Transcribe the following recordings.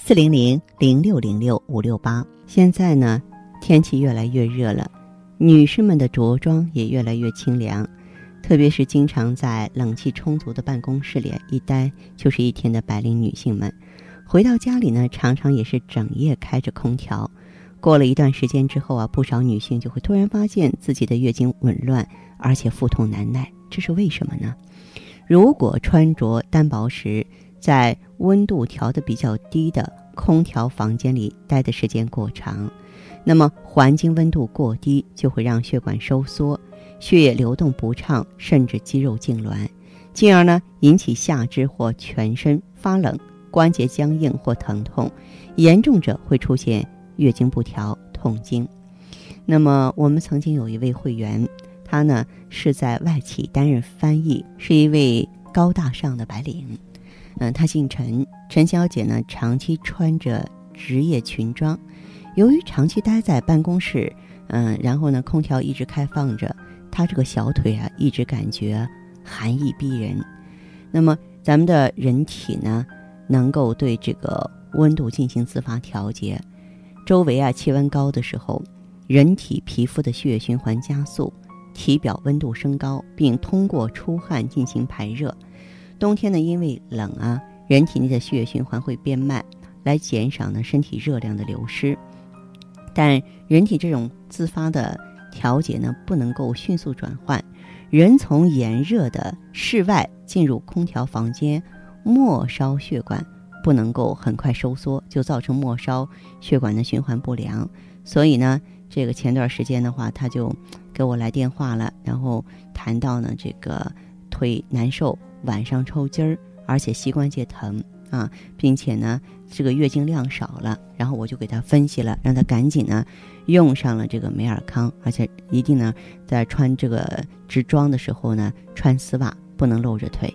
四零零零六零六五六八。现在呢，天气越来越热了，女士们的着装也越来越清凉，特别是经常在冷气充足的办公室里一待就是一天的白领女性们，回到家里呢，常常也是整夜开着空调。过了一段时间之后啊，不少女性就会突然发现自己的月经紊乱，而且腹痛难耐，这是为什么呢？如果穿着单薄时，在温度调的比较低的空调房间里待的时间过长，那么环境温度过低就会让血管收缩，血液流动不畅，甚至肌肉痉挛，进而呢引起下肢或全身发冷、关节僵硬或疼痛，严重者会出现月经不调、痛经。那么我们曾经有一位会员，他呢是在外企担任翻译，是一位高大上的白领。嗯，她姓陈，陈小姐呢长期穿着职业裙装，由于长期待在办公室，嗯，然后呢空调一直开放着，她这个小腿啊一直感觉寒意逼人。那么咱们的人体呢，能够对这个温度进行自发调节，周围啊气温高的时候，人体皮肤的血液循环加速，体表温度升高，并通过出汗进行排热。冬天呢，因为冷啊，人体内的血液循环会变慢，来减少呢身体热量的流失。但人体这种自发的调节呢，不能够迅速转换。人从炎热的室外进入空调房间，末梢血管不能够很快收缩，就造成末梢血管的循环不良。所以呢，这个前段时间的话，他就给我来电话了，然后谈到呢这个腿难受。晚上抽筋儿，而且膝关节疼啊，并且呢，这个月经量少了。然后我就给他分析了，让他赶紧呢用上了这个美尔康，而且一定呢在穿这个直装的时候呢穿丝袜，不能露着腿。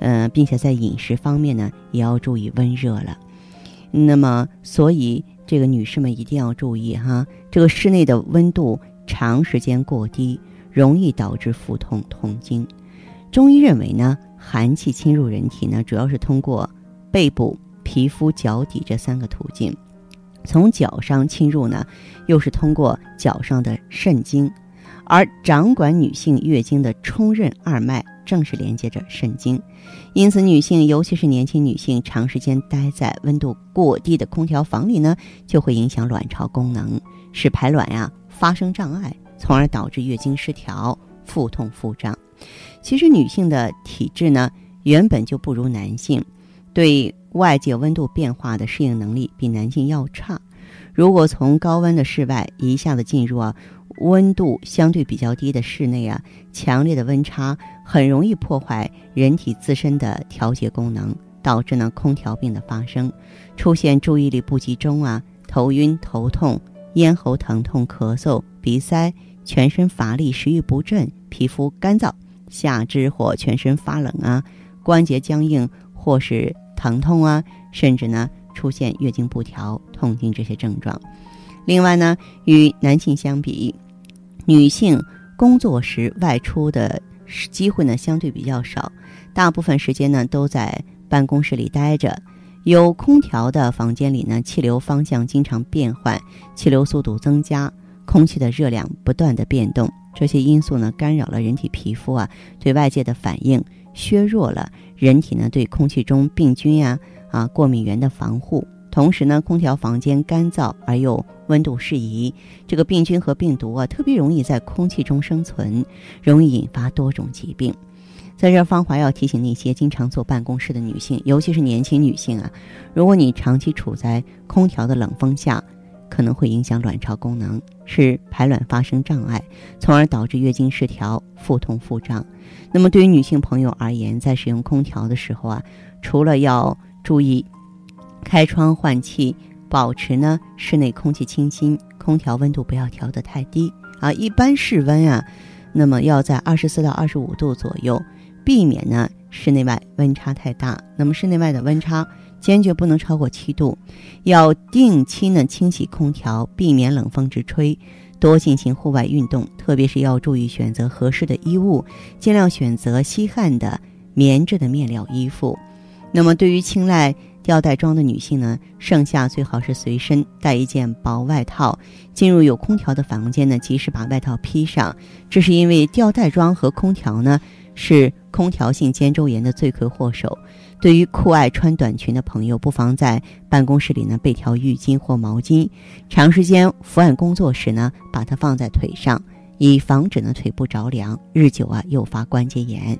嗯，并且在饮食方面呢也要注意温热了。那么，所以这个女士们一定要注意哈，这个室内的温度长时间过低，容易导致腹痛、痛经。中医认为呢。寒气侵入人体呢，主要是通过背部、皮肤、脚底这三个途径；从脚上侵入呢，又是通过脚上的肾经。而掌管女性月经的冲任二脉，正是连接着肾经。因此，女性尤其是年轻女性，长时间待在温度过低的空调房里呢，就会影响卵巢功能，使排卵呀发生障碍，从而导致月经失调、腹痛、腹胀。其实女性的体质呢，原本就不如男性，对外界温度变化的适应能力比男性要差。如果从高温的室外一下子进入啊温度相对比较低的室内啊，强烈的温差很容易破坏人体自身的调节功能，导致呢空调病的发生，出现注意力不集中啊、头晕、头痛、咽喉疼痛、咳嗽、鼻塞、全身乏力、食欲不振、皮肤干燥。下肢或全身发冷啊，关节僵硬或是疼痛啊，甚至呢出现月经不调、痛经这些症状。另外呢，与男性相比，女性工作时外出的机会呢相对比较少，大部分时间呢都在办公室里待着。有空调的房间里呢，气流方向经常变换，气流速度增加，空气的热量不断的变动。这些因素呢，干扰了人体皮肤啊对外界的反应，削弱了人体呢对空气中病菌呀啊过敏源的防护。同时呢，空调房间干燥而又温度适宜，这个病菌和病毒啊特别容易在空气中生存，容易引发多种疾病。在这儿，芳华要提醒那些经常坐办公室的女性，尤其是年轻女性啊，如果你长期处在空调的冷风下。可能会影响卵巢功能，使排卵发生障碍，从而导致月经失调、腹痛、腹胀。那么，对于女性朋友而言，在使用空调的时候啊，除了要注意开窗换气、保持呢室内空气清新，空调温度不要调得太低啊，一般室温啊，那么要在二十四到二十五度左右，避免呢室内外温差太大。那么室内外的温差坚决不能超过七度，要定期呢清洗空调，避免冷风直吹。多进行户外运动，特别是要注意选择合适的衣物，尽量选择吸汗的棉质的面料衣服。那么，对于青睐吊带装的女性呢，盛夏最好是随身带一件薄外套，进入有空调的房间呢，及时把外套披上。这是因为吊带装和空调呢是空调性肩周炎的罪魁祸首。对于酷爱穿短裙的朋友，不妨在办公室里呢备条浴巾或毛巾，长时间伏案工作时呢，把它放在腿上，以防止呢腿部着凉，日久啊诱发关节炎。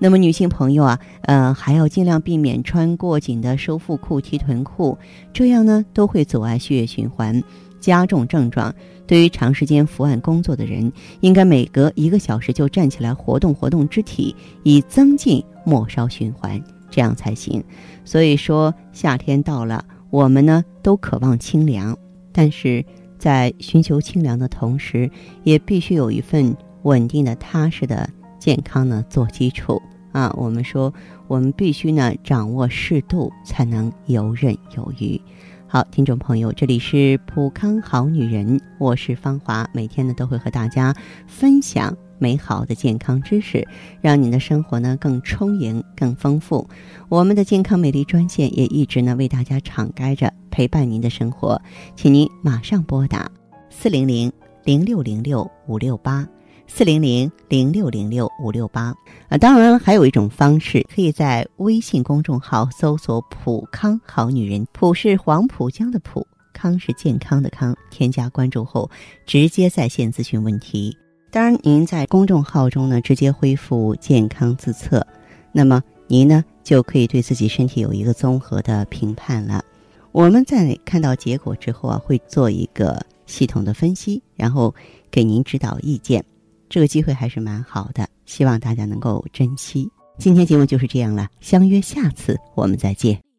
那么女性朋友啊，呃还要尽量避免穿过紧的收腹裤、提臀裤，这样呢都会阻碍血液循环，加重症状。对于长时间伏案工作的人，应该每隔一个小时就站起来活动活动肢体，以增进末梢循环。这样才行。所以说，夏天到了，我们呢都渴望清凉，但是在寻求清凉的同时，也必须有一份稳定的、踏实的健康呢做基础啊。我们说，我们必须呢掌握适度，才能游刃有余。好，听众朋友，这里是普康好女人，我是芳华，每天呢都会和大家分享。美好的健康知识，让您的生活呢更充盈、更丰富。我们的健康美丽专线也一直呢为大家敞开着，陪伴您的生活。请您马上拨打四零零零六零六五六八四零零零六零六五六八啊。当然，还有一种方式，可以在微信公众号搜索“普康好女人”，普是黄浦江的浦，康是健康的康。添加关注后，直接在线咨询问题。当然，您在公众号中呢直接恢复健康自测，那么您呢就可以对自己身体有一个综合的评判了。我们在看到结果之后啊，会做一个系统的分析，然后给您指导意见。这个机会还是蛮好的，希望大家能够珍惜。今天节目就是这样了，相约下次我们再见。